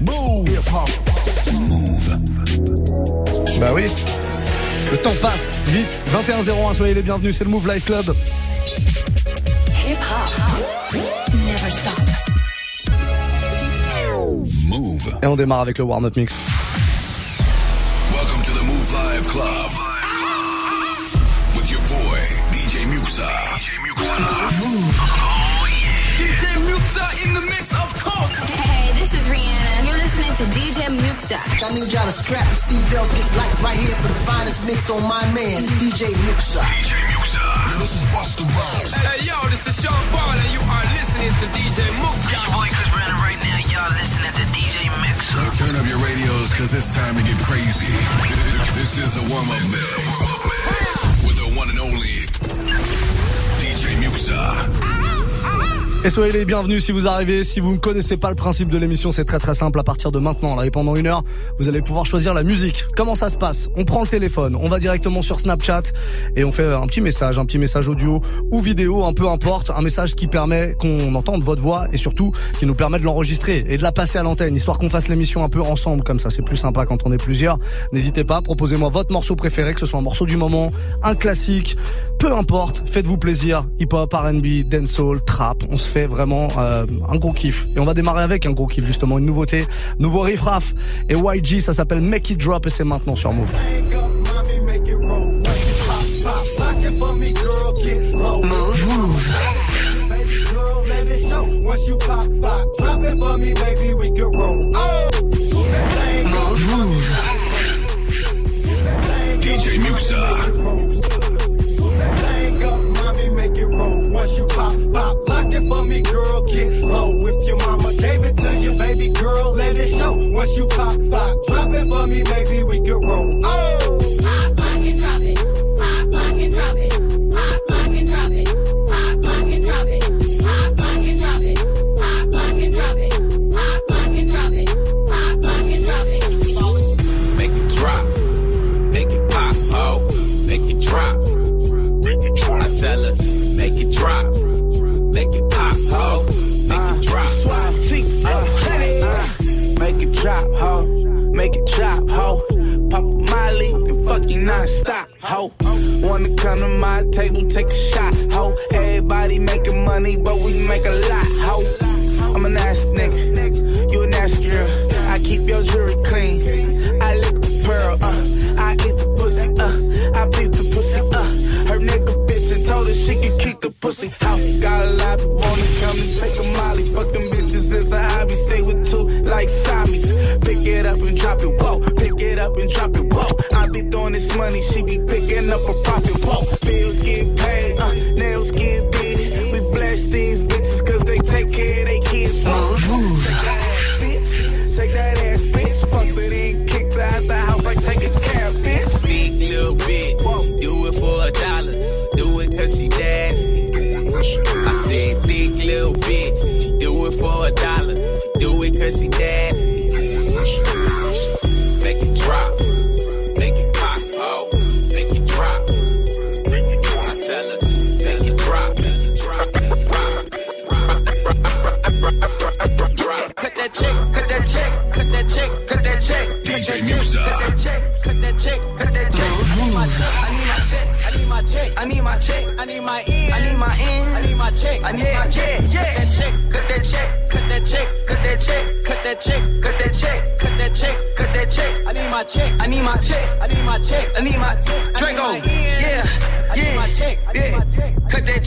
Move. Move. Bah oui. Le temps passe vite. 21-01, soyez les bienvenus. C'est le Move Life Club. Hip hop. Never stop. Move. Et on démarre avec le warm-up mix. Welcome to the Move Live Club. To DJ Muxa. I need y'all to strap your seatbelts, get light right here for the finest mix on my man, DJ Muxa. DJ Muxa. This is Busta Rhymes. Hey, yo, this is Sean Paul, and you are listening to DJ Muxa. Your boy Chris Brandon right now. Y'all listening to DJ Muxa. Turn up your radios, cause it's time to get crazy. This is the warm-up mix with the one and only DJ Muxa. Et soyez les bienvenus si vous arrivez. Si vous ne connaissez pas le principe de l'émission, c'est très très simple. À partir de maintenant, là et pendant une heure, vous allez pouvoir choisir la musique. Comment ça se passe? On prend le téléphone, on va directement sur Snapchat et on fait un petit message, un petit message audio ou vidéo, un peu importe, un message qui permet qu'on entende votre voix et surtout qui nous permet de l'enregistrer et de la passer à l'antenne, histoire qu'on fasse l'émission un peu ensemble. Comme ça, c'est plus sympa quand on est plusieurs. N'hésitez pas, proposez-moi votre morceau préféré, que ce soit un morceau du moment, un classique, peu importe. Faites-vous plaisir. Hip-hop, R&B, dancehall, trap. On se fait vraiment euh, un gros kiff. Et on va démarrer avec un gros kiff justement, une nouveauté, nouveau riff raff et YG, ça s'appelle Make It Drop et c'est maintenant sur Move. Move, move. Once you pop, pop, drop it for me, baby, we can roll.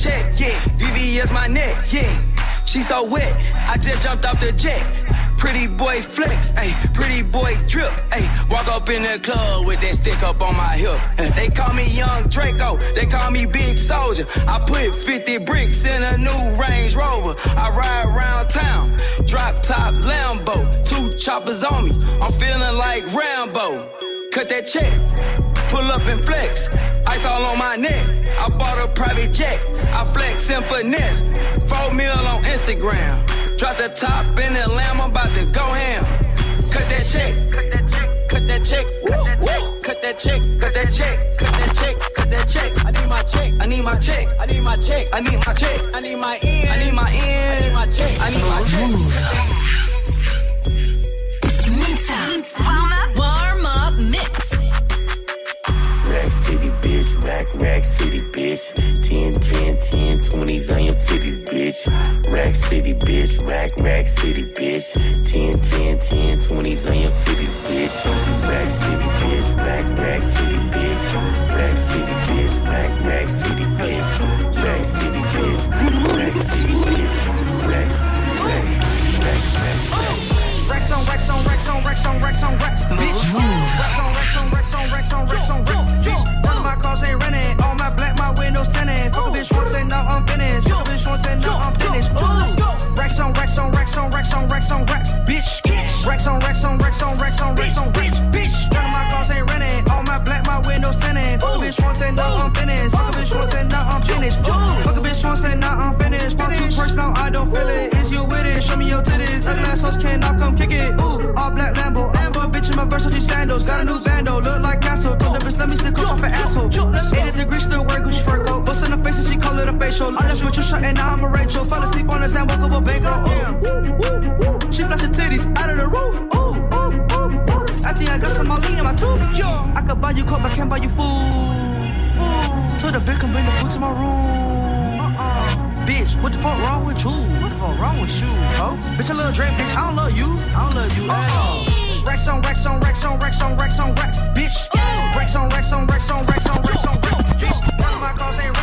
Check, yeah. VVS my neck, yeah. She so wet, I just jumped off the jet. Pretty boy flex, ayy, pretty boy drip, ayy. Walk up in the club with that stick up on my hip. Eh, They call me Young Draco, they call me Big Soldier. I put 50 bricks in a new Range Rover. I ride around town, drop top Lambo, two choppers on me. I'm feeling like Rambo. Cut that check, pull up and flex. Ice all on my neck. I bought a private jet. I flex and finesse. Four mil on Instagram. Drop the top in the lamb. I'm about to go ham. Cut that check. Cut that check. Cut that check. Cut that check. Cut that check. Cut that check. Cut that check. I need my check. I need my check. I need my check. I need my check. I need my end. I need my end. I need my check. I need my check. Rack City, bitch. 10, 10, 10, 20s on your titties, bitch. Rack City, bitch. Rack, Rack City, bitch. 10, 10, 10, 20s on your titties, bitch. Rack City, bitch. Rack, Rack City, bitch. Rack City, bitch. Rack, Rack City. Bring the food to my room. Uh-uh. Bitch, what the fuck wrong with you? What the fuck wrong with you, ho? Bitch, I love Drake, bitch, I don't love you. I don't love you at all. Rex on Rex on Rex on Rex on Rex on Rex, bitch. Rex on Rex on Rex on Rex on Rex on Rex, bitch. None of my cars ain't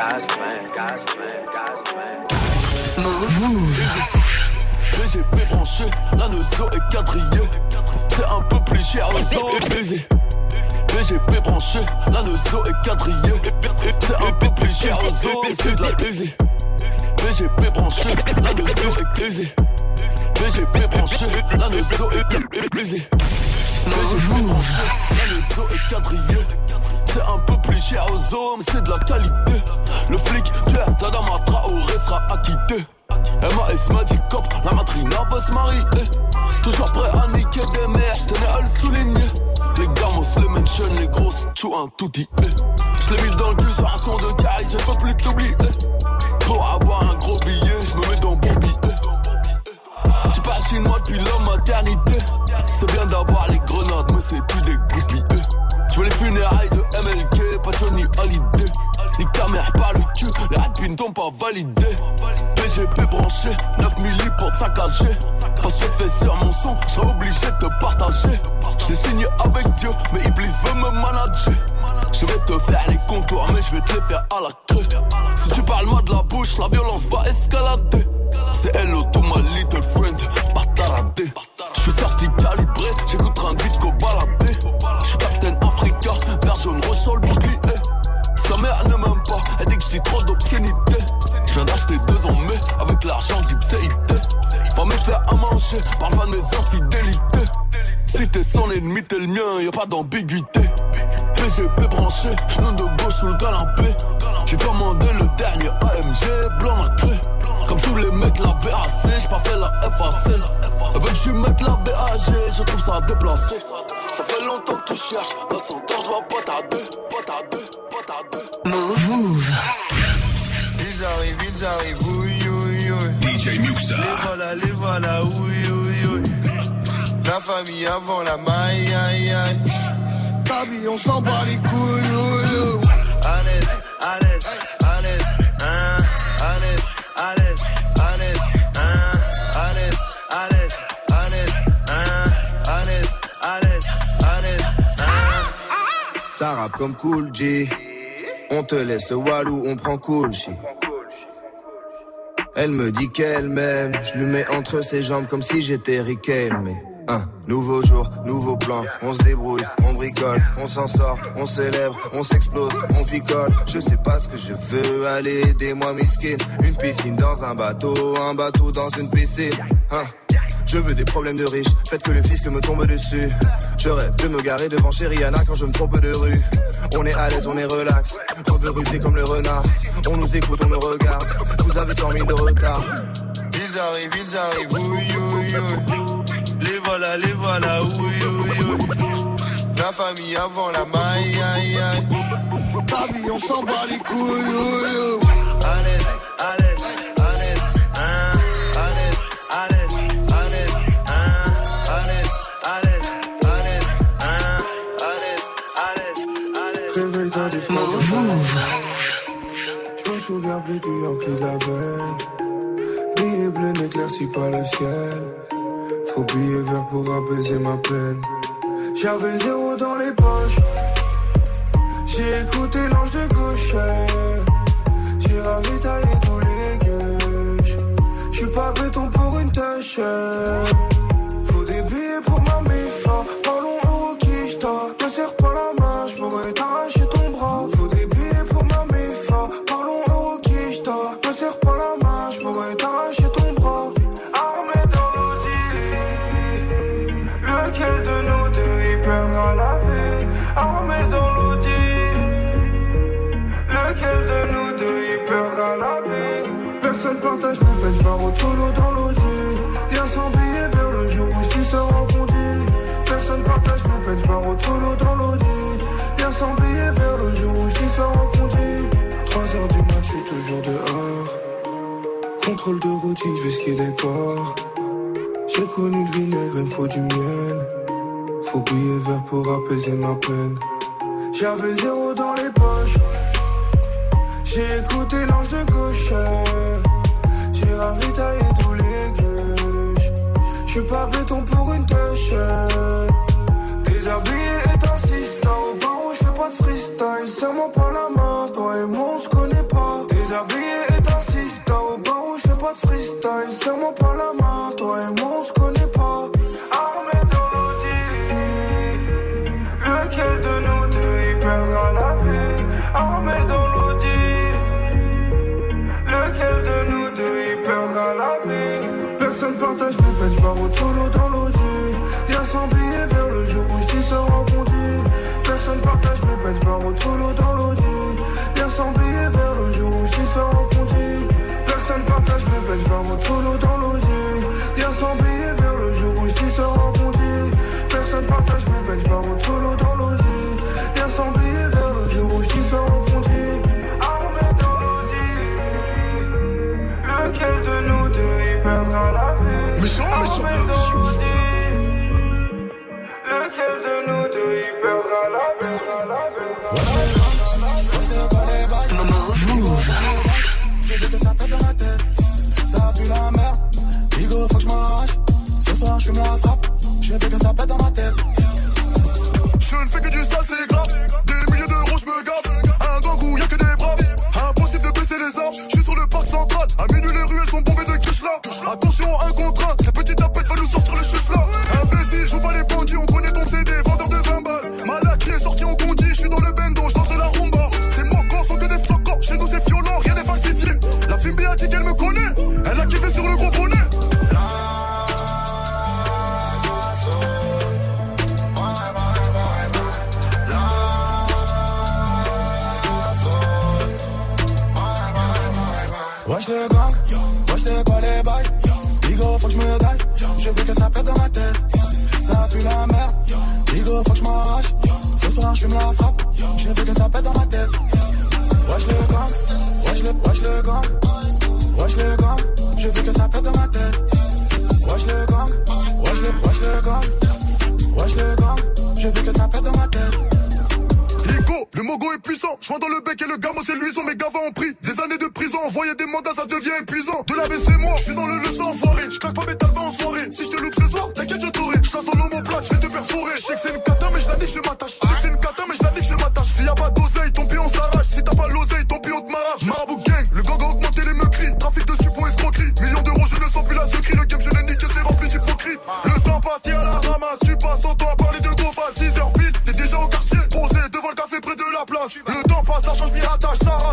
God's plan, God's plan, God's plan. Move, move. VGP branché, la nozo est quadrillée. C'est un peu plus cher aux baiser. VGP branché, la nozo est quadrillée. C'est un peu plus cher aux os, c'est de la baiser. VGP branché, la nozo est baisée. VGP branché, la nozo est baisée. VGP branché, la nozo est quadrillée. C'est un peu plus cher aux hommes, c'est de la qualité. Le flic, tu es ta dame à Traoré sera acquitté. MAS m'a dit cop, la matrina va se marier. Toujours prêt à niquer des mères, j'tenais à le souligner. Les gamos, les mentions, les grosses, tu un tout dit. J'l'ai mis dans le cul sur un son de carré, j'ai pas plus t'oublier. Pour avoir un gros billet, j'me mets dans bon billet. Tu parles chinois depuis la maternité. C'est bien d'avoir les grenades, mais c'est tout des groupies. Tu veux les funérailles de MLK, pas Johnny Hallyday. Ni ta mère par le cul, les rapines pas validé. PGP branché, 9 milli pour te saccager. Parce que fait sur mon son, j'serais obligé de te partager. J'ai signé avec Dieu, mais Iblis veut me manager. Je vais te faire les contours, mais je vais te les faire à la crue. Si tu parles mal de la bouche, la violence va escalader. C'est hello to my little friend, pas taradé. Je suis sorti calibré, j'écoute un vite qu'au baladé. Je suis Captain Africa, jaune, ressort le bouclier. Sa mère ne m'aime pas, elle dit que dis trop d'obscénité. Je viens d'acheter deux en mai avec l'argent d'Ipséité. Va me faire à manger, parle pas de mes infidélités. Si t'es son ennemi, t'es le mien, y a pas d'ambiguïté. PGP branché, genou de gauche sous le canapé. J'ai commandé le dernier AMG blanc macré. Tous les mecs, la BAC, j'ai pas fait la FAC. Elle veut que je mette la BAG, je trouve ça déplacé. Ça fait longtemps que tu cherches, la sentence va pas tarder, pas tarder, pas tarder. Move. Move. Ils arrivent, ils arrivent, oui, oui, oui. DJ Muxa. Les voilà, les voilà, oui, oui, oui. La famille avant la maille, aïe, aïe. Ta vie, on s'en bat les couilles, oui, oui. À l'aise, à l'aise, à l'aise, comme Cool G. On te laisse Walou, on prend cool. Elle me dit qu'elle m'aime, je lui mets entre ses jambes comme si j'étais Riquel, mais un nouveau jour, nouveau plan, on se débrouille, on bricole, on s'en sort, on célèbre, on s'explose, on picole, je sais pas ce que je veux, aller aidez-moi miskin, une piscine dans un bateau, un bateau dans une piscine, hein. Je veux des problèmes de riches, faites que le fisc me tombe dessus. Je rêve de me garer devant Rihanna quand je me trompe de rue. On est à l'aise, on est relax, on veut ruser comme le renard. On nous écoute, on nous regarde, vous avez 100 000 de retard. Ils arrivent, ils arrivent, oui, oui, oui. Les voilà, les voilà, oui, oui, oui. La famille avant la maille, aïe, aïe. Vie, on s'en bat les couilles, oui, oui. Plus du Yankee de la veille. Billet bleu n'éclaircit pas le ciel. Faut billet vert pour apaiser ma peine. J'avais zéro dans les poches. J'ai écouté l'ange de gauche. J'ai ravitaillé tous les gueuches. J'suis pas béton pour une tâche. J'barre solo dans l'audi. Lien sans vers le jour où j'dis ça rebondi. Personne partage mes peines, j'barre solo dans l'audi. Lien sans billet vers le jour où j'dis ça rebondi. 3 heures du mat, j'suis toujours dehors. Contrôle de routine, j'vais skier les ports. J'ai connu le vinaigre, il me faut du miel. Faut billet vert pour apaiser ma peine. J'avais zéro dans les poches. J'ai écouté l'ange de gauche. J'ai ravitaillé tous les gueuches. J'suis pas béton pour une tâche. Déshabillé et assistant au barreau, j'fais pas de freestyle. Serre-moi pas la main, toi et moi on se connaît pas. Déshabillé et assistant au barreau, j'fais pas de freestyle. Serre-moi pas la main, toi et moi on se peines, j'barre solo dans l'audi. Lien sans vers le jour où j'dis ça rebondi. Personne partage mes peines, j'barre solo dans l'audi. Lien sans vers le jour où j'dis ça rebondi. Personne partage mes peines, j'barre solo dans l'audi. Lien sans vers le jour où j'dis ça rebondi. Armé dans l'audi. Lequel de nous deux y perdra la vie?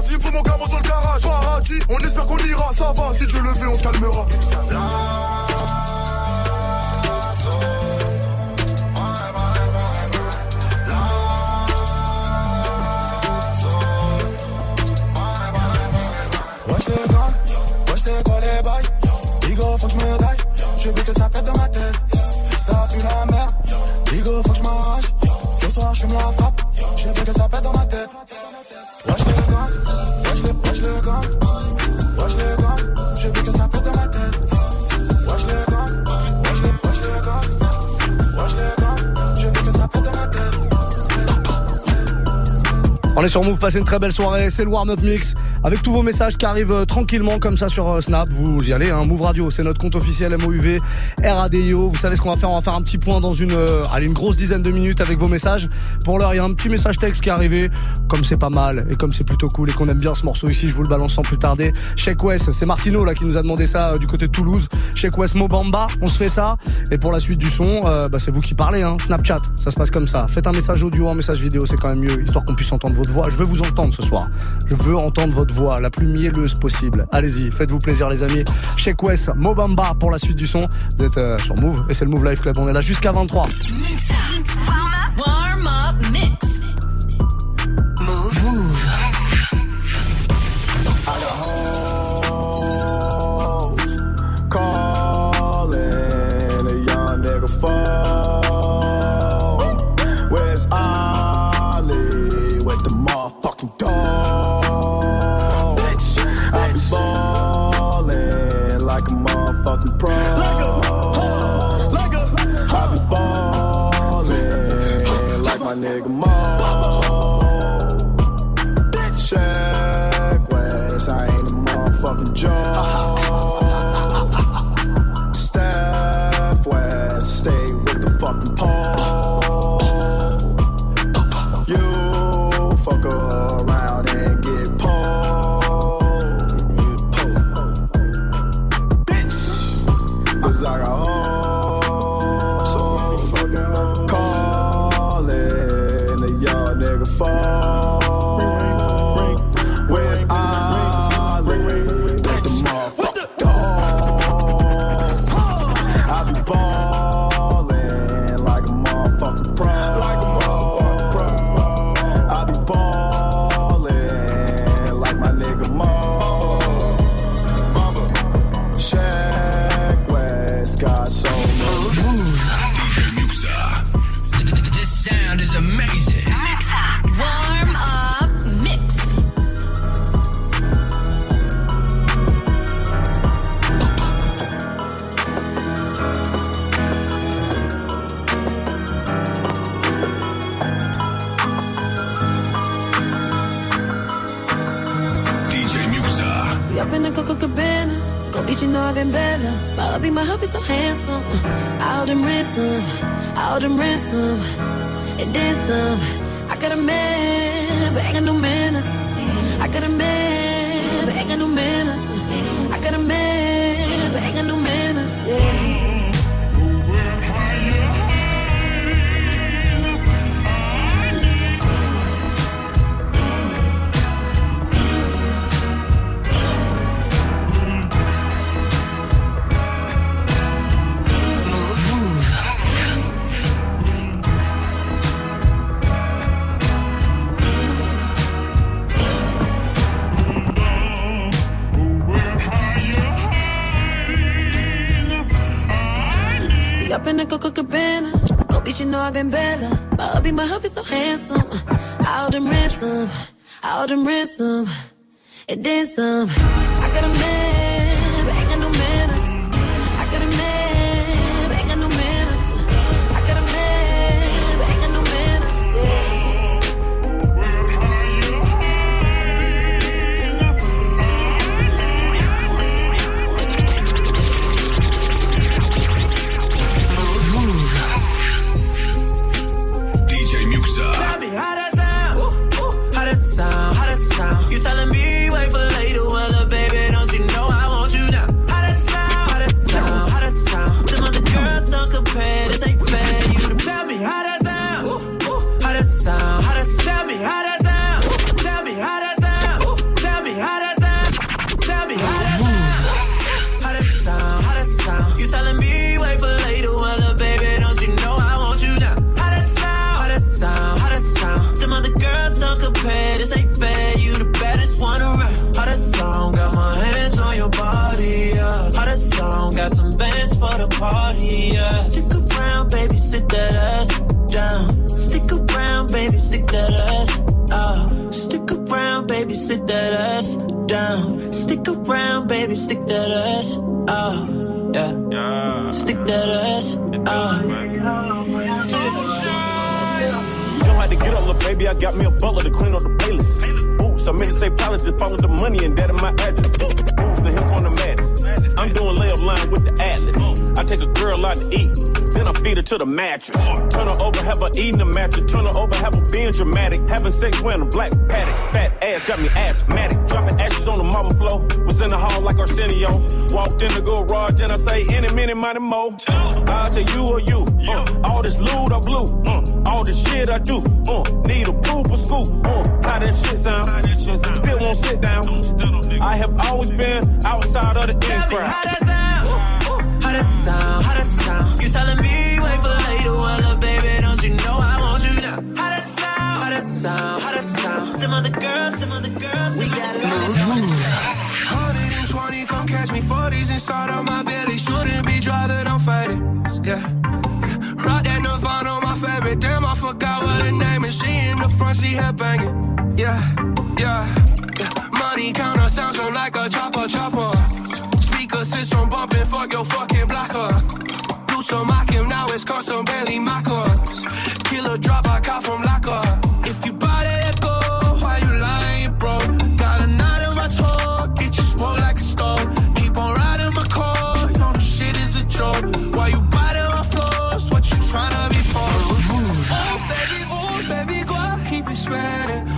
Il me faut mon gamin dans le garage. Paradis, on espère qu'on ira, ça va. Si Dieu le veut, on se calmera. est sur Move, passez une très belle soirée. C'est le warm-up mix avec tous vos messages qui arrivent euh, tranquillement comme ça sur euh, Snap. Vous y allez, hein. Move Radio, c'est notre compte officiel MOUV, RADIO. Vous savez ce qu'on va faire On va faire un petit point dans une, euh, allez, une grosse dizaine de minutes avec vos messages. Pour l'heure, il y a un petit message texte qui est arrivé comme c'est pas mal et comme c'est plutôt cool et qu'on aime bien ce morceau ici, je vous le balance sans plus tarder. Check West, c'est Martino là qui nous a demandé ça euh, du côté de Toulouse. Check West Mobamba, on se fait ça. Et pour la suite du son, euh, bah, c'est vous qui parlez, hein. Snapchat, ça se passe comme ça. Faites un message audio, un message vidéo, c'est quand même mieux, histoire qu'on puisse entendre votre voix. Je veux vous entendre ce soir. Je veux entendre votre voix la plus mielleuse possible. Allez-y, faites-vous plaisir les amis. Check West Mobamba pour la suite du son. Vous êtes euh, sur Move et c'est le Move Life Club. On est là jusqu'à 23. Warm up mix. ransom, out and ransom. my hubby so handsome. Out and ransom, out and ransom, and then some. I got a man. I got me a butler to clean up the playlist. Boots, I made it say pilots if I want the money and that in my address. Boots, the hip on the mattress. I'm doing layup line with the Atlas. I take a girl out to eat, then I feed her to the mattress. Turn her over, have her eating the mattress. Turn her over, have her being dramatic. Having sex wearing a black paddock. Fat ass got me asthmatic. Dropping ashes on the marble floor. Was in the hall like Arsenio. Walked in the garage and I say, any minute, money more. I'll take you or you. Uh, all this loot I blew. Uh, all this shit I do. Uh, need a poop or scoop. Uh, how that shit sound? Still won't sit down. I have always been outside of the in crowd. How that sound? How that sound? How that sound? You telling me wait for later? Well, look, baby, don't you know I want you now? How that sound? How that sound? How that sound? Some other girls, some other 2040s inside of my belly. Shouldn't be driving, I'm faded. Yeah. Rock that Nirvana, my favorite. Damn, I forgot what her name is. She in the front, she head banging. Yeah, yeah. yeah. Money counter sounds from like a chopper, chopper. Speaker system bumping, fuck your fucking blocker. Do some mock him, now it's custom Bentley Mackers. Killer drop, I got from locker. been spending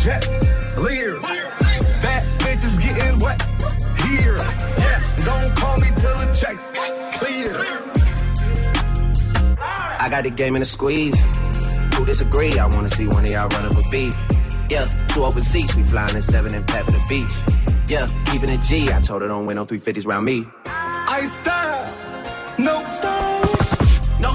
Jet Lear. That bitch is getting wet here. Yes, don't call me till the checks clear. I got the game in a squeeze. Who disagree? I wanna see one of y'all run up a beat. Yeah, two open seats, we flying in seven and pat the beach. Yeah, keeping a G. I told her don't win no 350s round me. I style, no style.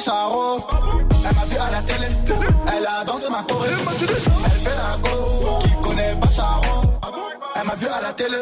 Charo. Elle m'a vu à la télé, elle a dansé ma choré. Elle fait la go, qui connaît pas Charo. Elle m'a vu à la télé,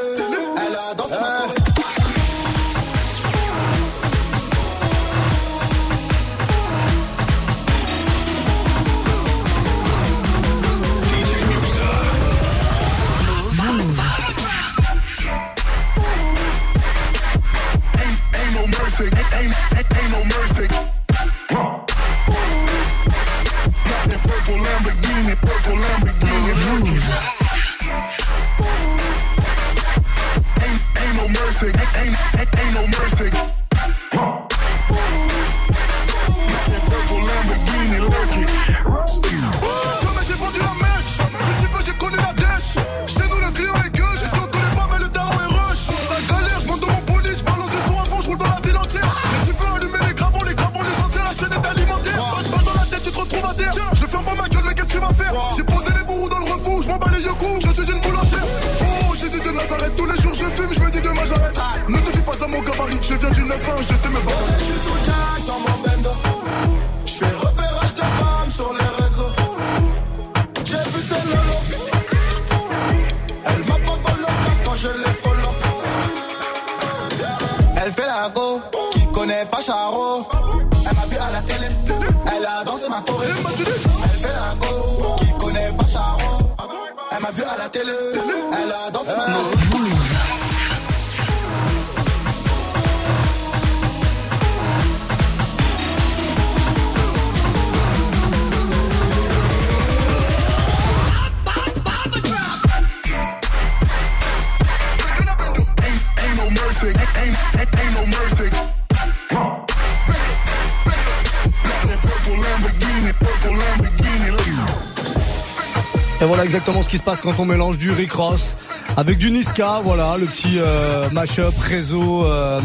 Et voilà exactement ce qui se passe quand on mélange du Rick Ross avec du Niska. Voilà, le petit euh, mash-up réseau. euh,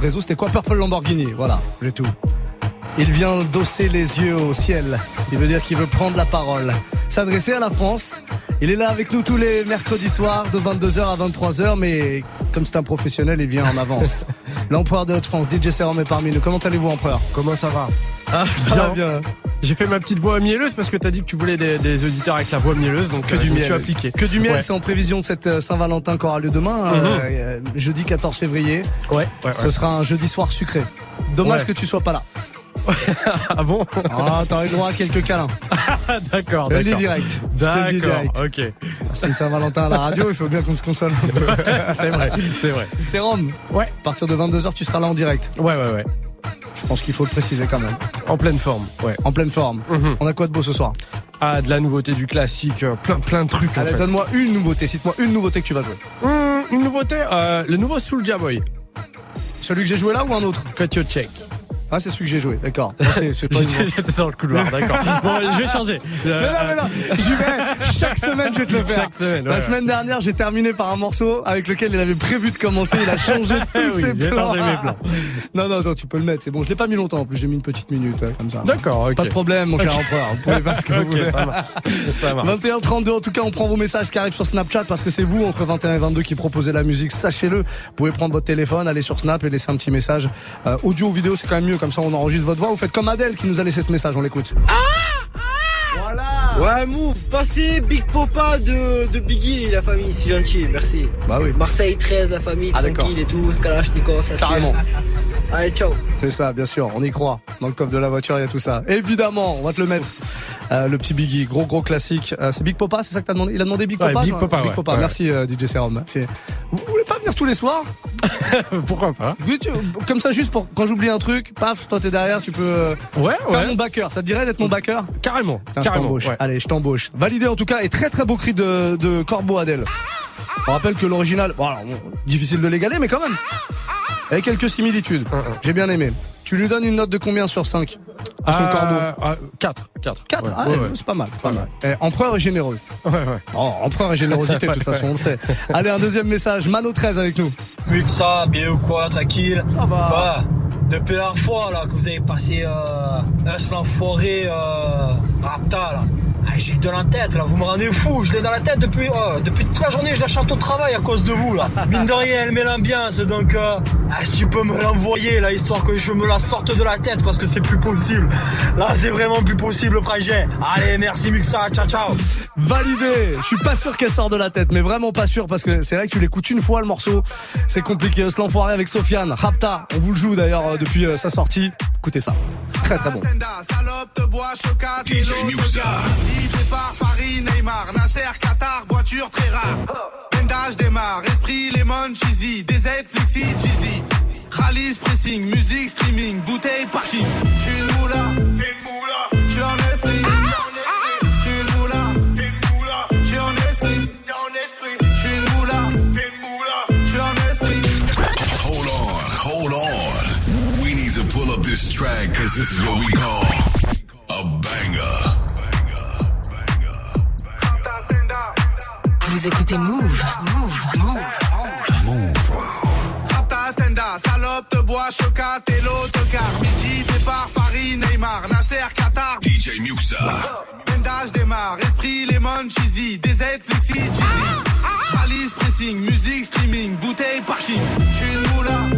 réseau, c'était quoi? Purple Lamborghini. Voilà, j'ai tout. Il vient d'osser les yeux au ciel. Il veut dire qu'il veut prendre la parole. S'adresser à la France. Il est là avec nous tous les mercredis soirs de 22h à 23h, mais comme c'est un professionnel, il vient en avance. L'empereur de Haute-France, DJ Serum est parmi nous. Comment allez-vous, empereur? Comment ça va? Ah, ça va bien. J'ai fait ma petite voix mielleuse parce que t'as dit que tu voulais des, des auditeurs avec la voix mielleuse, donc Que euh, du je me miel. suis appliqué. Que du miel, Ouais. c'est en prévision de cette euh, Saint-Valentin qui aura lieu demain, euh, Mhm. euh, jeudi 14 février. Ouais, ouais, Ce ouais. sera un jeudi soir sucré. Dommage que tu sois pas là. ah bon Ah, t'aurais eu droit à quelques câlins. D'accord, d'accord. direct. Je D'accord, ok. C'est Saint-Valentin à la radio, il faut bien qu'on se console un peu. c'est vrai, c'est vrai. C'est Rome. Ouais. À partir de 22h, tu seras là en direct. Ouais, ouais, ouais. Je pense qu'il faut le préciser quand même. En pleine forme, ouais. En pleine forme. Mhm. On a quoi de beau ce soir? Ah, de la nouveauté, du classique, euh, plein, plein de trucs Allez, donne-moi une nouveauté. Cite-moi une nouveauté que tu vas jouer. Hum, une nouveauté, euh, le nouveau Soulja Boy, Celui que j'ai joué là ou un autre? Cut Your Check. Ah, c'est celui que j'ai joué, d'accord. J'étais dans le couloir, d'accord. Bon, je vais changer. Mais non, mais non, j'y vais. Chaque semaine, je vais te le faire. Chaque semaine, ouais, La semaine dernière, j'ai terminé par un morceau avec lequel il avait prévu de commencer. Il a changé tous Oui, ses plans. changé mes plans. Non, non, non, tu peux le mettre. C'est bon. Je l'ai pas mis longtemps. En plus, j'ai mis une petite minute, ouais, comme ça. D'accord, ok. Pas de problème, mon cher empereur. Vous pouvez faire ce que vous voulez. ça marche. Ça marche. 21 32 en tout cas on prend vos messages qui arrivent sur Snapchat parce que c'est vous entre 21 et 22 qui proposez la musique sachez-le vous pouvez prendre votre téléphone aller sur Snap et laisser un petit message Euh, audio ou vidéo c'est quand même mieux comme ça on enregistre votre voix vous faites comme Adèle qui nous a laissé ce message on l'écoute Ouais, move, passez Big Popa de, de Biggie, la famille, c'est gentil, merci. Bah oui. Marseille 13, la famille, Ah, tranquille et tout, Kalachnikov, ça. Carrément. Allez, ciao. c'est ça bien sûr on y croit dans le coffre de la voiture il y a tout ça évidemment on va te le mettre Euh, le petit Biggie gros gros classique Euh, c'est Big Popa c'est ça que t'as demandé? Il a demandé Big Ouais, Popa Big Popa, Big ouais. Ouais. merci euh, DJ Serum Tous les soirs Pourquoi pas Comme ça, juste pour quand j'oublie un truc, paf, toi t'es derrière, tu peux euh, Ouais, faire ouais. mon backer. Ça te dirait d'être mon backer? Carrément, Putain, je carrément. t'embauche. ouais. Allez, je t'embauche. Validé en tout cas et très très beau cri de, de Corbeau Adèle. On rappelle que l'original, bon, alors, bon, difficile de l'égaler, mais quand même. Avec quelques similitudes. J'ai bien aimé. Tu lui donnes une note de combien sur 5 à son Euh, corbeau euh, 4. 4. 4 Ah, ouais, c'est pas mal. Pas mal. Eh, empereur est généreux. Ouais, ouais. Oh, empereur et générosité, de toute façon, ouais. on le sait. Allez, un deuxième message. Mano 13 avec nous. Muxa, bien ou quoi, tranquille Ça va. Bah, depuis la fois là, que vous avez passé euh, un euh, Rapta là, ah, j'ai de la tête là, vous me rendez fou, je l'ai dans la tête depuis, euh, depuis toute la journée, je la chante au travail à cause de vous là. Mine de rien, elle met l'ambiance donc euh, ah, si tu peux me l'envoyer là, histoire que je me la sorte de la tête parce que c'est plus possible. Là, c'est vraiment plus possible, projet. Allez, merci Muxa, ciao ciao. Validé. Je suis pas sûr qu'elle sort de la tête, mais vraiment pas sûr parce que c'est vrai que tu l'écoutes une fois le morceau. C'est compliqué. Ce l'enfoiré avec Sofiane. Rapta. On vous le joue d'ailleurs euh, depuis euh, sa sortie. Écoutez ça. Très très bon. Salope te bois, chocat, DJ Muxa. Paris, Neymar, Nasser, Qatar, voiture très rare. Bendage démarre, esprit, lemon, cheesy, DZ, flexi, cheesy. Rallye, pressing, musique, streaming, bouteille, parking. J'suis une moula, t'es une moula. J'suis en esprit, J'suis une moula, t'es une moula. J'suis en esprit, t'es en esprit. J'suis une moula, t'es une moula. J'suis en esprit. Hold on, hold on. We need to pull up this track because this is what we call a banger. Vous écoutez. Move. Move. Salope, te bois, chocat, et l'autocar. Midi, départ, Paris, Neymar, Nasser, Qatar. DJ Muxa. Bendage démarre, esprit, lemon, cheesy, DZ, flexi, cheesy. Rallye, pressing, musique, streaming, bouteille, parking. J'suis une moula.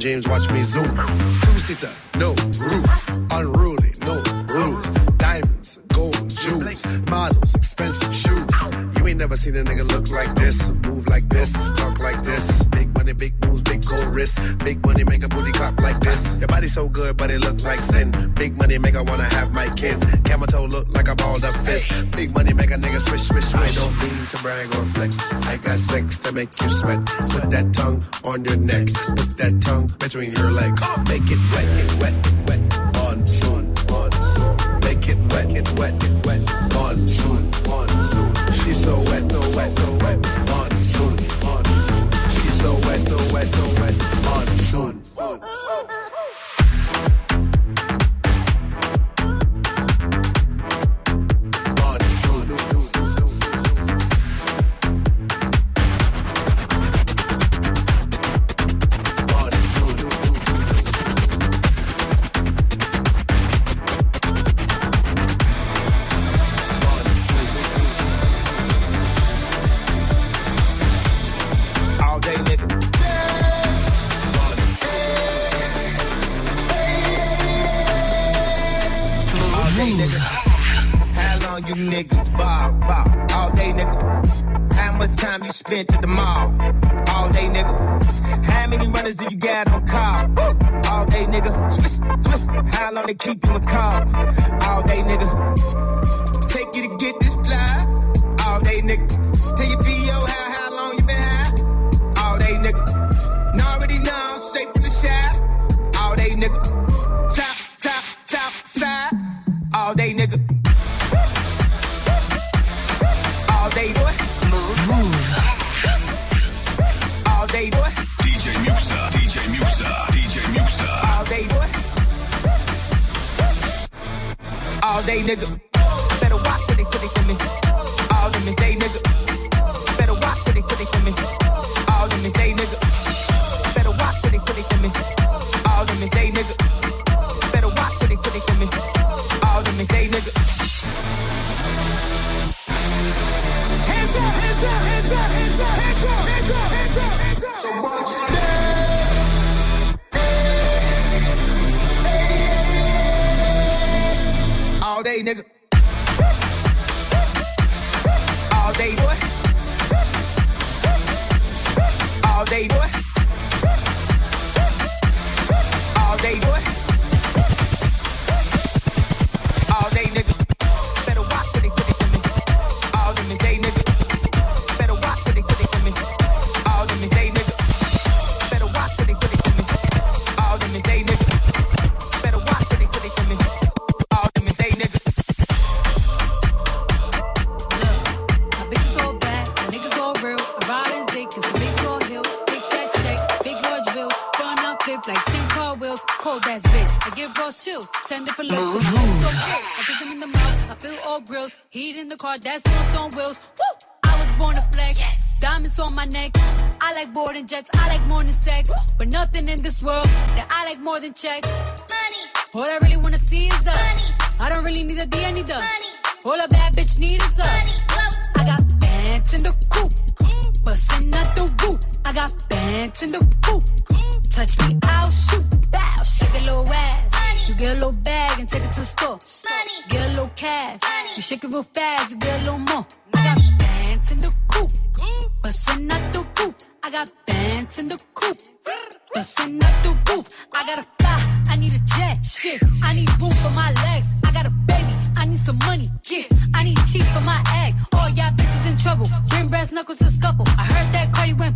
James watch me zoom. Legs. Oh, make it wet, it wet, it wet. Monsoon, monsoon. Make it wet, it wet, it wet. Monsoon, monsoon. She's so wet, no wet, so wet. Monsoon, monsoon. She's so wet, no wet, so wet. Spent at the mall? All day, nigga. How many runners do you got on call? All day, nigga. Swiss, Swiss. How long they keep you negro. Chills. 10 different looks, so so cool. I kiss him in the mouth, I feel all grills. Heat in the car, that's wheels on wheels. Woo! I was born to flex. Diamonds on my neck. I like boarding jets, I like more than sex. But nothing in this world that I like more than checks. Money. All I really wanna see is the money. I don't really need a D, I need the money. All a bad bitch need is the money. I got bands in the coop, bustin' out the roof. I got bands in the coop. Touch me, I'll shoot. Bow, shake a little ass. You get a little bag and take it to the store. Get a little cash. You shake it real fast, you get a little more. I got bands in the coop, bustin' out the roof. I got bands in the coop, bustin' out the roof. I gotta fly, I need a jet. Shit, I need room for my legs. I got a baby, I need some money. Yeah, I need teeth for my egg. All y'all bitches in trouble. Bring brass knuckles to scuffle. I heard that Cardi went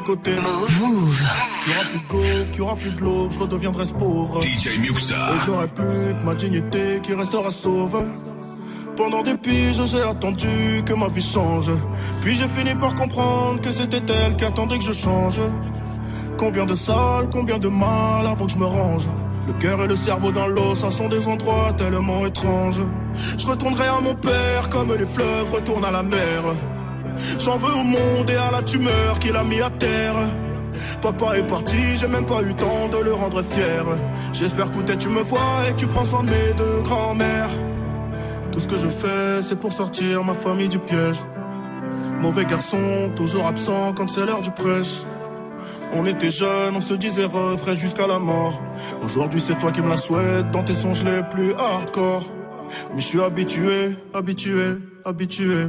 plus coté Move. Qu'il y aura plus de gaufre, qu'il y aura plus de love, je redeviendrai ce pauvre DJ Muxa. Et j'aurai plus que ma dignité qui restera sauve pendant des piges, j'ai attendu que ma vie change. Puis j'ai fini par comprendre que c'était elle qui attendait que je change. Combien de salles, combien de mal avant que je me range. Le cœur et le cerveau dans l'eau, ça sont des endroits tellement étranges. Je retournerai à mon père comme les fleuves retournent à la mer. J'en veux au monde et à la tumeur qu'il a mis à terre. Papa est parti, j'ai même pas eu le temps de le rendre fier. J'espère que tu me vois et tu prends soin de mes deux grands-mères. Tout ce que je fais, c'est pour sortir ma famille du piège. Mauvais garçon, toujours absent quand c'est l'heure du prêche. On était jeunes, on se disait refrain jusqu'à la mort. Aujourd'hui, c'est toi qui me la souhaites dans tes songes les plus hardcore. Mais je suis habitué, habitué, habitué.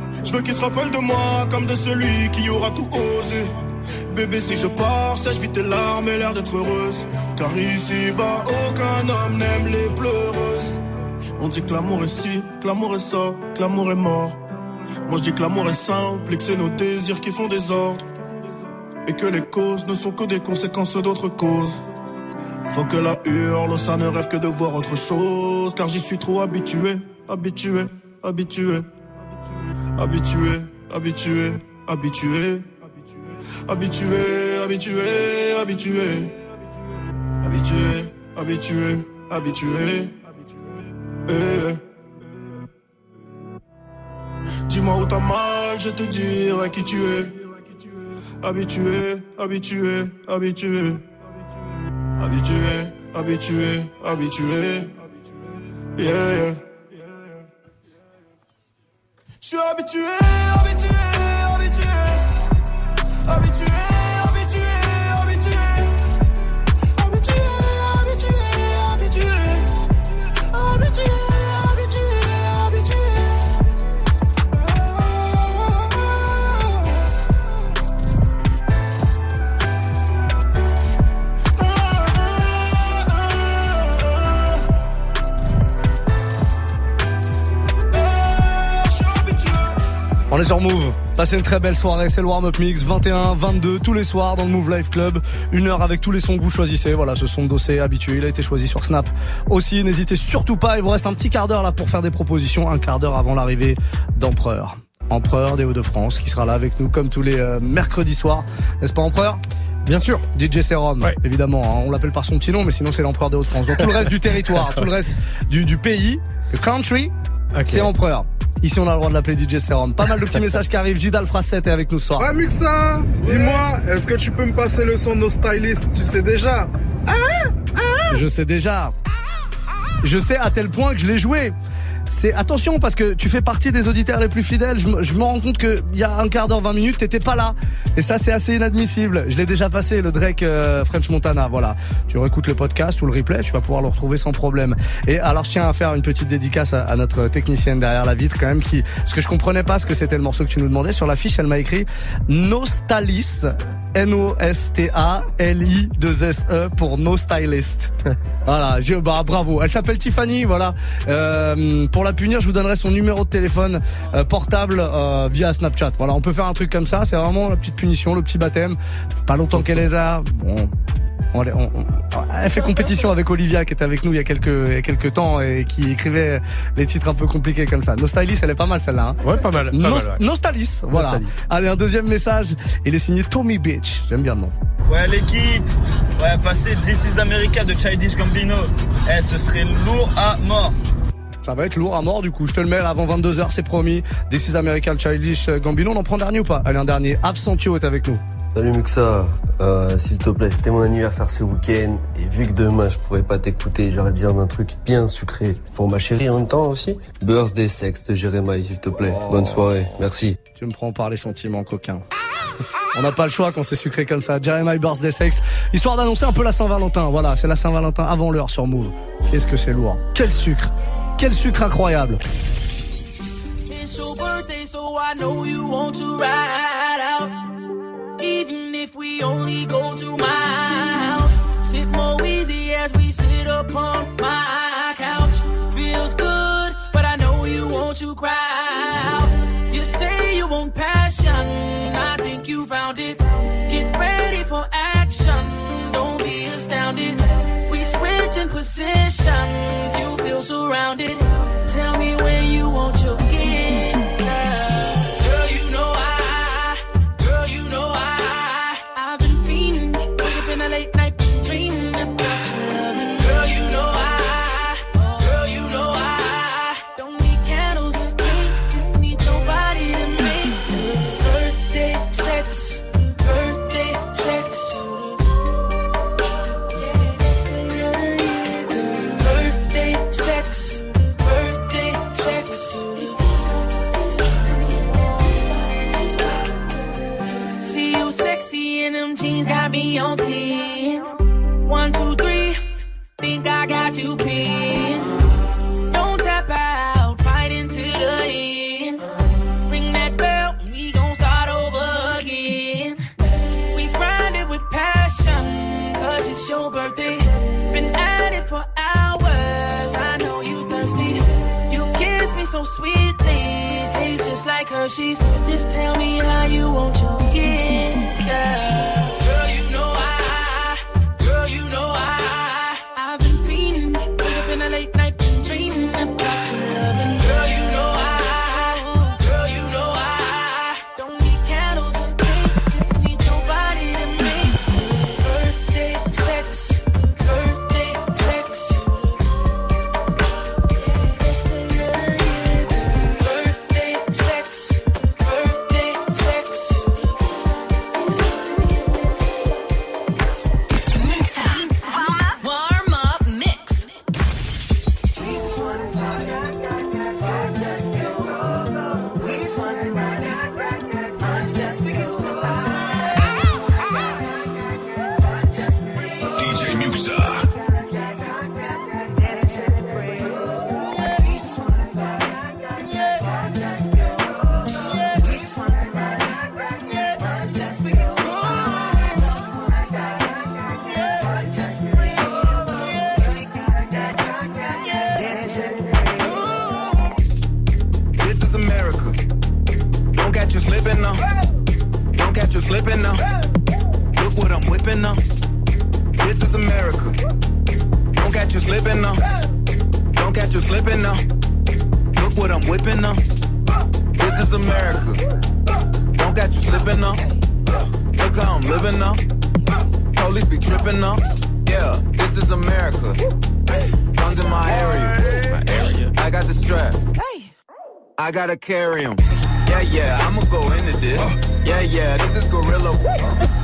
Je veux qu'ils se rappellent de moi comme de celui qui aura tout osé. Bébé, si je pars, sèche vite tes larmes et l'air d'être heureuse. Car ici-bas, aucun homme n'aime les pleureuses. On dit que l'amour est ci, que l'amour est ça, que l'amour est mort. Moi je dis que l'amour est simple et que c'est nos désirs qui font des ordres. Et que les causes ne sont que des conséquences d'autres causes. Faut que la hurle, ça ne rêve que de voir autre chose. Car j'y suis trop habitué, habitué, habitué. Habitué, habitué, habitué. Habitué, habitué, habitué. Habitué, habitué, habitué. Eh. Dis-moi où t'as mal, je te dirai qui tu es. Habitué, habitué, habitué. Habitué, habitué, habitué. Yeah. Je suis habitué, habitué, habitué. Habitué, On est sur Move. Passez une très belle soirée, c'est le warm-up mix 21, 22 tous les soirs dans le Move Life Club. Une heure avec tous les sons que vous choisissez. Voilà, ce son de dossier habitué, il a été choisi sur Snap. Aussi, n'hésitez surtout pas, il vous reste un petit quart d'heure là pour faire des propositions, un quart d'heure avant l'arrivée d'Empereur. Empereur des Hauts-de-France qui sera là avec nous comme tous les euh, mercredis soirs. N'est-ce pas Empereur? Bien sûr. DJ Serum, évidemment. hein. On l'appelle par son petit nom, mais sinon c'est l'empereur des Hauts-de-France. Donc tout le reste du territoire, tout le reste du, du pays, le country, c'est empereur. Ici, on a le droit de l'appeler DJ Serum. Pas mal de petits messages qui arrivent. Gidal Frasset est avec nous ce soir. Ouais, Muxa, dis-moi, est-ce que tu peux me passer le son de nos stylistes? Tu sais déjà Je sais déjà. Je sais à tel point que je l'ai joué. C'est attention parce que tu fais partie des auditeurs les plus fidèles. Je, me- rends compte que il y a un quart d'heure, 20 minutes, t'étais pas là. Et ça, c'est assez inadmissible. Je l'ai déjà passé, le Drake euh, French Montana. Voilà. Tu réécoutes le podcast ou le replay, tu vas pouvoir le retrouver sans problème. Et alors, je tiens à faire une petite dédicace à, à notre technicienne derrière la vitre quand même qui, parce que je comprenais pas ce que c'était le morceau que tu nous demandais. Sur la fiche, elle m'a écrit Nostalis. N-O-S-T-A-L-I-2-S-E pour No Stylist. voilà, je, bah, bravo. Elle s'appelle Tiffany, voilà. Euh, la punir, je vous donnerai son numéro de téléphone euh, portable euh, via Snapchat. Voilà, on peut faire un truc comme ça. C'est vraiment la petite punition, le petit baptême. Pas longtemps qu'elle est là. Bon. On, on- on- elle fait compétition avec Olivia qui était avec nous il y a quelques, il y a quelques temps et qui écrivait les titres un peu compliqués comme ça. Nostalis, elle est pas mal celle-là. Hein Ouais, pas mal. pas Nos- mal, ouais. Nostalis, voilà. Nostalis. Allez, un deuxième message. Il est signé Tommy Bitch. J'aime bien le nom. Ouais l'équipe, ouais passer This is America de Childish Gambino, eh ce serait lourd à mort. Ça va être lourd à mort du coup. Je te le mets avant 22h, c'est promis. This is American Childish Gambino. On en prend un dernier ou pas Allez, un dernier. Av Santio est avec nous. Salut Muxa, Euh, s'il te plaît, c'était mon anniversaire ce week-end et vu que demain je pourrais pas t'écouter, j'aurais besoin d'un truc bien sucré pour ma chérie en même temps aussi. Birthday Sex de Jérémy, s'il te plaît. Bonne soirée, merci. Tu me prends par les sentiments, coquin. On n'a pas le choix quand c'est sucré comme ça. Jeremy Birthday Sex. Histoire d'annoncer un peu la Saint-Valentin. Voilà, c'est la Saint-Valentin avant l'heure sur Move. Qu'est-ce que c'est lourd. Quel sucre. Quel sucre incroyable. It's your birthday, so I know you want to ride out. Even if we only go to my house. Sit more easy as we sit upon positions, you feel surrounded. So sweetly, tastes just like Hershey's. Just tell me how you want your gift, girl. Look what I'm whipping now. This is America. Don't got you slipping now. Look how I'm living now. Police be tripping now. Yeah, this is America. Guns in my area. My area. I got the strap. Hey! I gotta carry carry 'em. Yeah, yeah, I'ma go into this. Yeah, yeah, this is gorilla.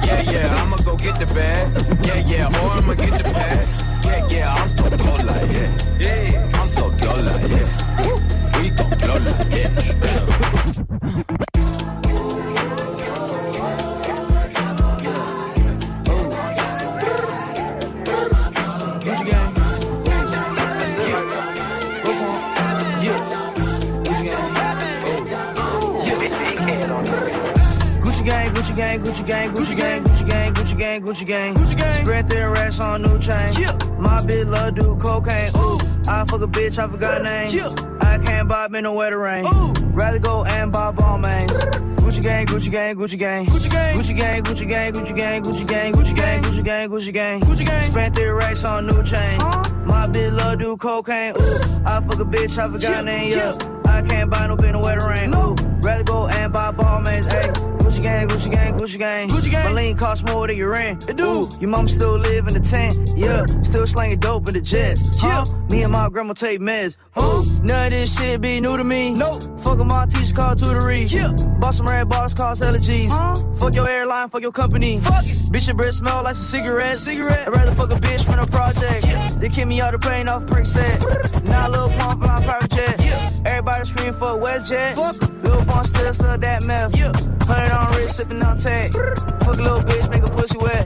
Yeah, yeah, I'ma go get the bag. Yeah, yeah, or I'ma get the pad. Yeah, yeah, I'm so dull like yeah. Yeah, I'm so dull like yeah. We gon' blow like yeah. Gucci gang, Gucci gang, Gucci gang, Gucci gang, Gucci gang, Gucci gang, Gucci gang, Gucci gang. Spread their racks on new chain. My bitch love do cocaine. Ooh, I fuck a bitch, I forgot name. I and bob in the wetter rain. Ooh. Rather go and buy ball mains. Gucci gang, Gucci gang, Gucci gang. Gucci gang, Gucci gang, Gucci gang, Gucci gang, Gucci gang, Gucci gang, Gucci gang, Gucci gang. Gucci gang. Spent three racks on new chain. My bitch love do cocaine. Ooh, I fuck a bitch, I forgot name. Yeah, I can't buy no bin in the wetter rain. Ooh, rather go and buy ball mains. Ayy. Gucci gang, Gucci gang, Gucci gang. Gucci gang. My lean cost more than your rent. It do. Your mom still live in the tent. Yeah. Still slanging dope in the jets. Huh? Me and my grandma take meds. Huh? None of this shit be new to me. Nope. Fuck my teacher called tutory. Yeah. Bought some red bars cost allergies. Huh? Fuck your airline, fuck your company. Fuck it. Bitch, your breath smell like some cigarettes. Cigarette. I'd rather fuck a bitch from the project. Yeah. They kick me out the plane off perk set. Now Lil Pump my private jet. Yeah. Everybody scream for WestJet. Fuck. Lil Pump still still that meth. Yeah. Hundred on wrist, sipping on tag. Fuck a little bitch, make a pussy wet.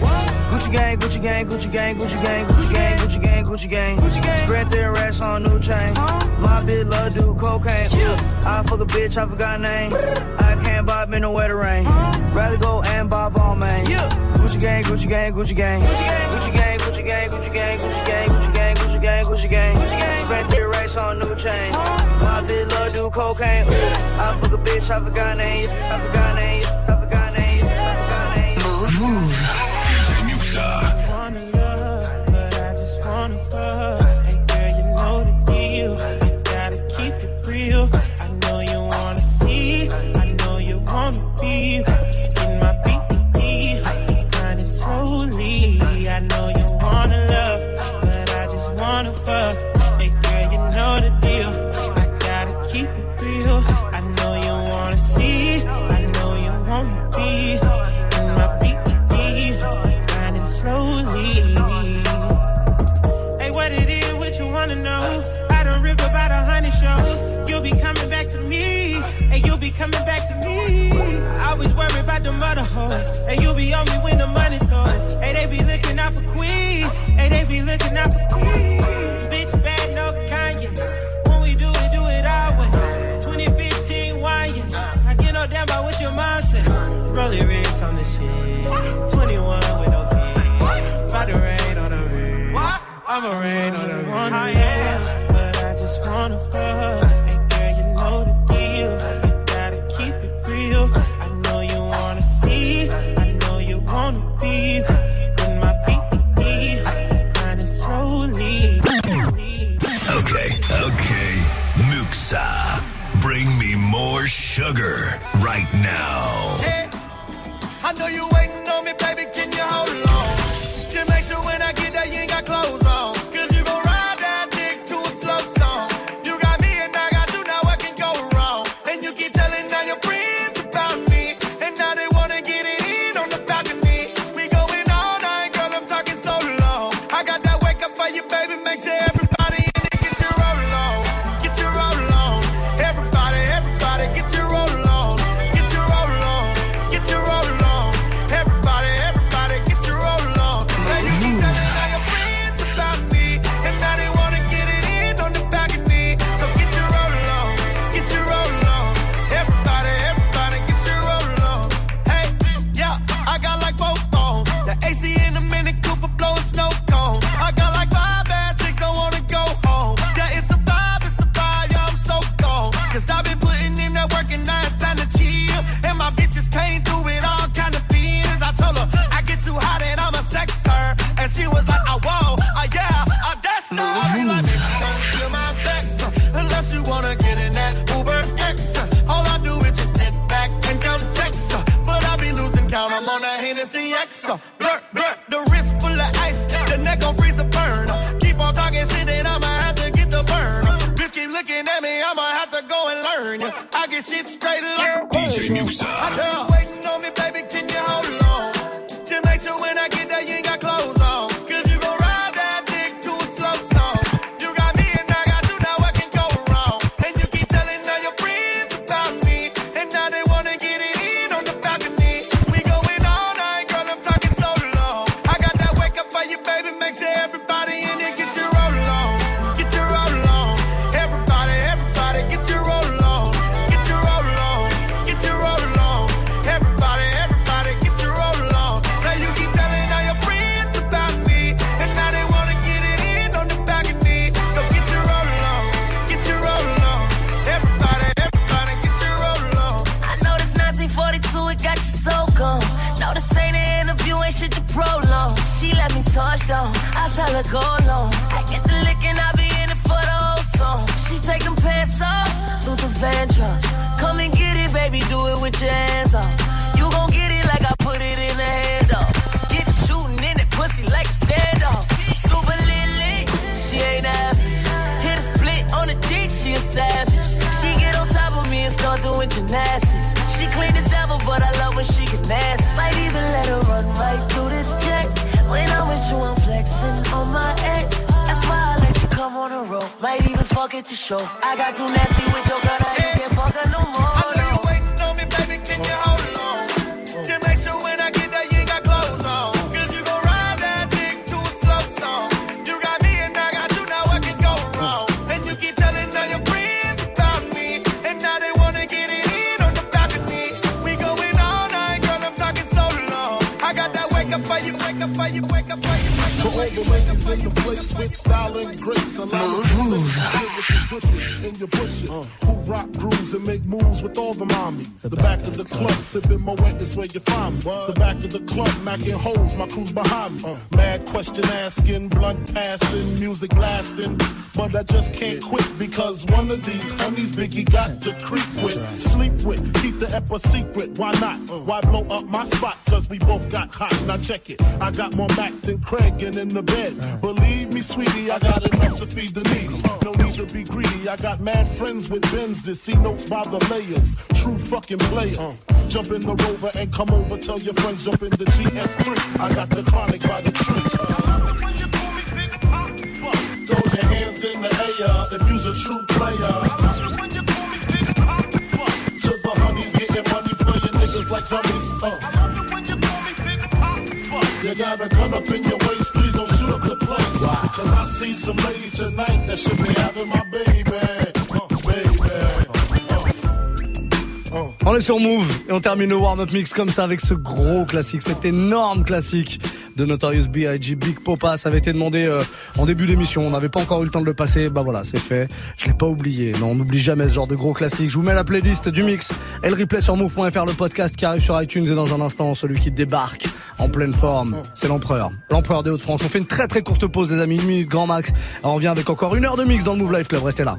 Gucci gang, Gucci gang, Gucci gang, Gucci gang, Gucci gang, Gucci gang, Gucci gang, Gucci gang. Spread their racks on new chain. My bitch love do cocaine. I fuck a bitch, I forgot her name. I can't buy me no wetter rain. Rather go and buy ball man. Gucci gang, Gucci gang, Gucci gang, Gucci gang, Gucci gang, Gucci gang, Gucci gang, Gucci gang, Gucci gang, Gucci gang, Gucci gang, Gucci gang. Spent their racks on new chain. My bitch love do cocaine. I fuck a bitch, I forgot name. I forgot name. Move, coming back to me. I always worry about the mother hoes, and you'll be on me when the money throws. Hey, they be looking out for Queen, hey, they be looking out for Queen. Bitch, bad, no Kanye. When we do it, do it our way. 2015 wine, yeah. I get no damn about what your mom said. Rolling wrist on the shit. 21 with no kids. About to rain on the rig. I'ma rain on the rig. I'm on that Hennessy X. Blur, blur, the wrist full of ice. The neck gon' freeze a burn. Keep on talking shit, then I'ma have to get the burn. Bitch keep looking at me, I'ma have to go and learn. I get shit straight DJ Muxa. Allow move, with all the mommies. The back of the club, sipping my wet is where you find me. The back of the club, macking holes, my crew's behind me. Uh. Mad question asking, blunt passing, music lasting. But I just can't quit because one of these honeys Biggie got to creep with, sleep with, keep the ep a secret. Why not? Uh. Why blow up my spot? Cause we both got hot. Now check it. I got more Mac than Craig and in the bed. Uh. Believe me, sweetie, I got enough to feed the needy. No need to be greedy. I got mad friends with Benzes. See notes by the layers. True fucking players. Jump in the rover and come over. Tell your friends jump in the GS3. I got the chronic by the tree. Throw your hands in the air if you's a true player. I love you when you call me Big Pop Funk To the honeys getting money, playing niggas like dummies. Uh. You when you call me pick a pop one You got a gun up in your waist, please don't shoot up the place. Cause I see some ladies tonight that should be having my. Uh, baby. On est sur Move et on termine le warm-up mix comme ça avec ce gros classique, cet énorme classique de Notorious B.I.G. Big Popa. Ça avait été demandé euh, en début d'émission. On n'avait pas encore eu le temps de le passer. Bah voilà, c'est fait. Je l'ai pas oublié. Non, on n'oublie jamais ce genre de gros classique. Je vous mets la playlist du mix et le replay sur move.fr, le podcast qui arrive sur iTunes et dans un instant, celui qui débarque en pleine forme, c'est l'empereur. L'empereur des Hauts-de-France. On fait une très très courte pause, les amis. Une minute grand max. On revient avec encore une heure de mix dans le Move Life Club. Restez là.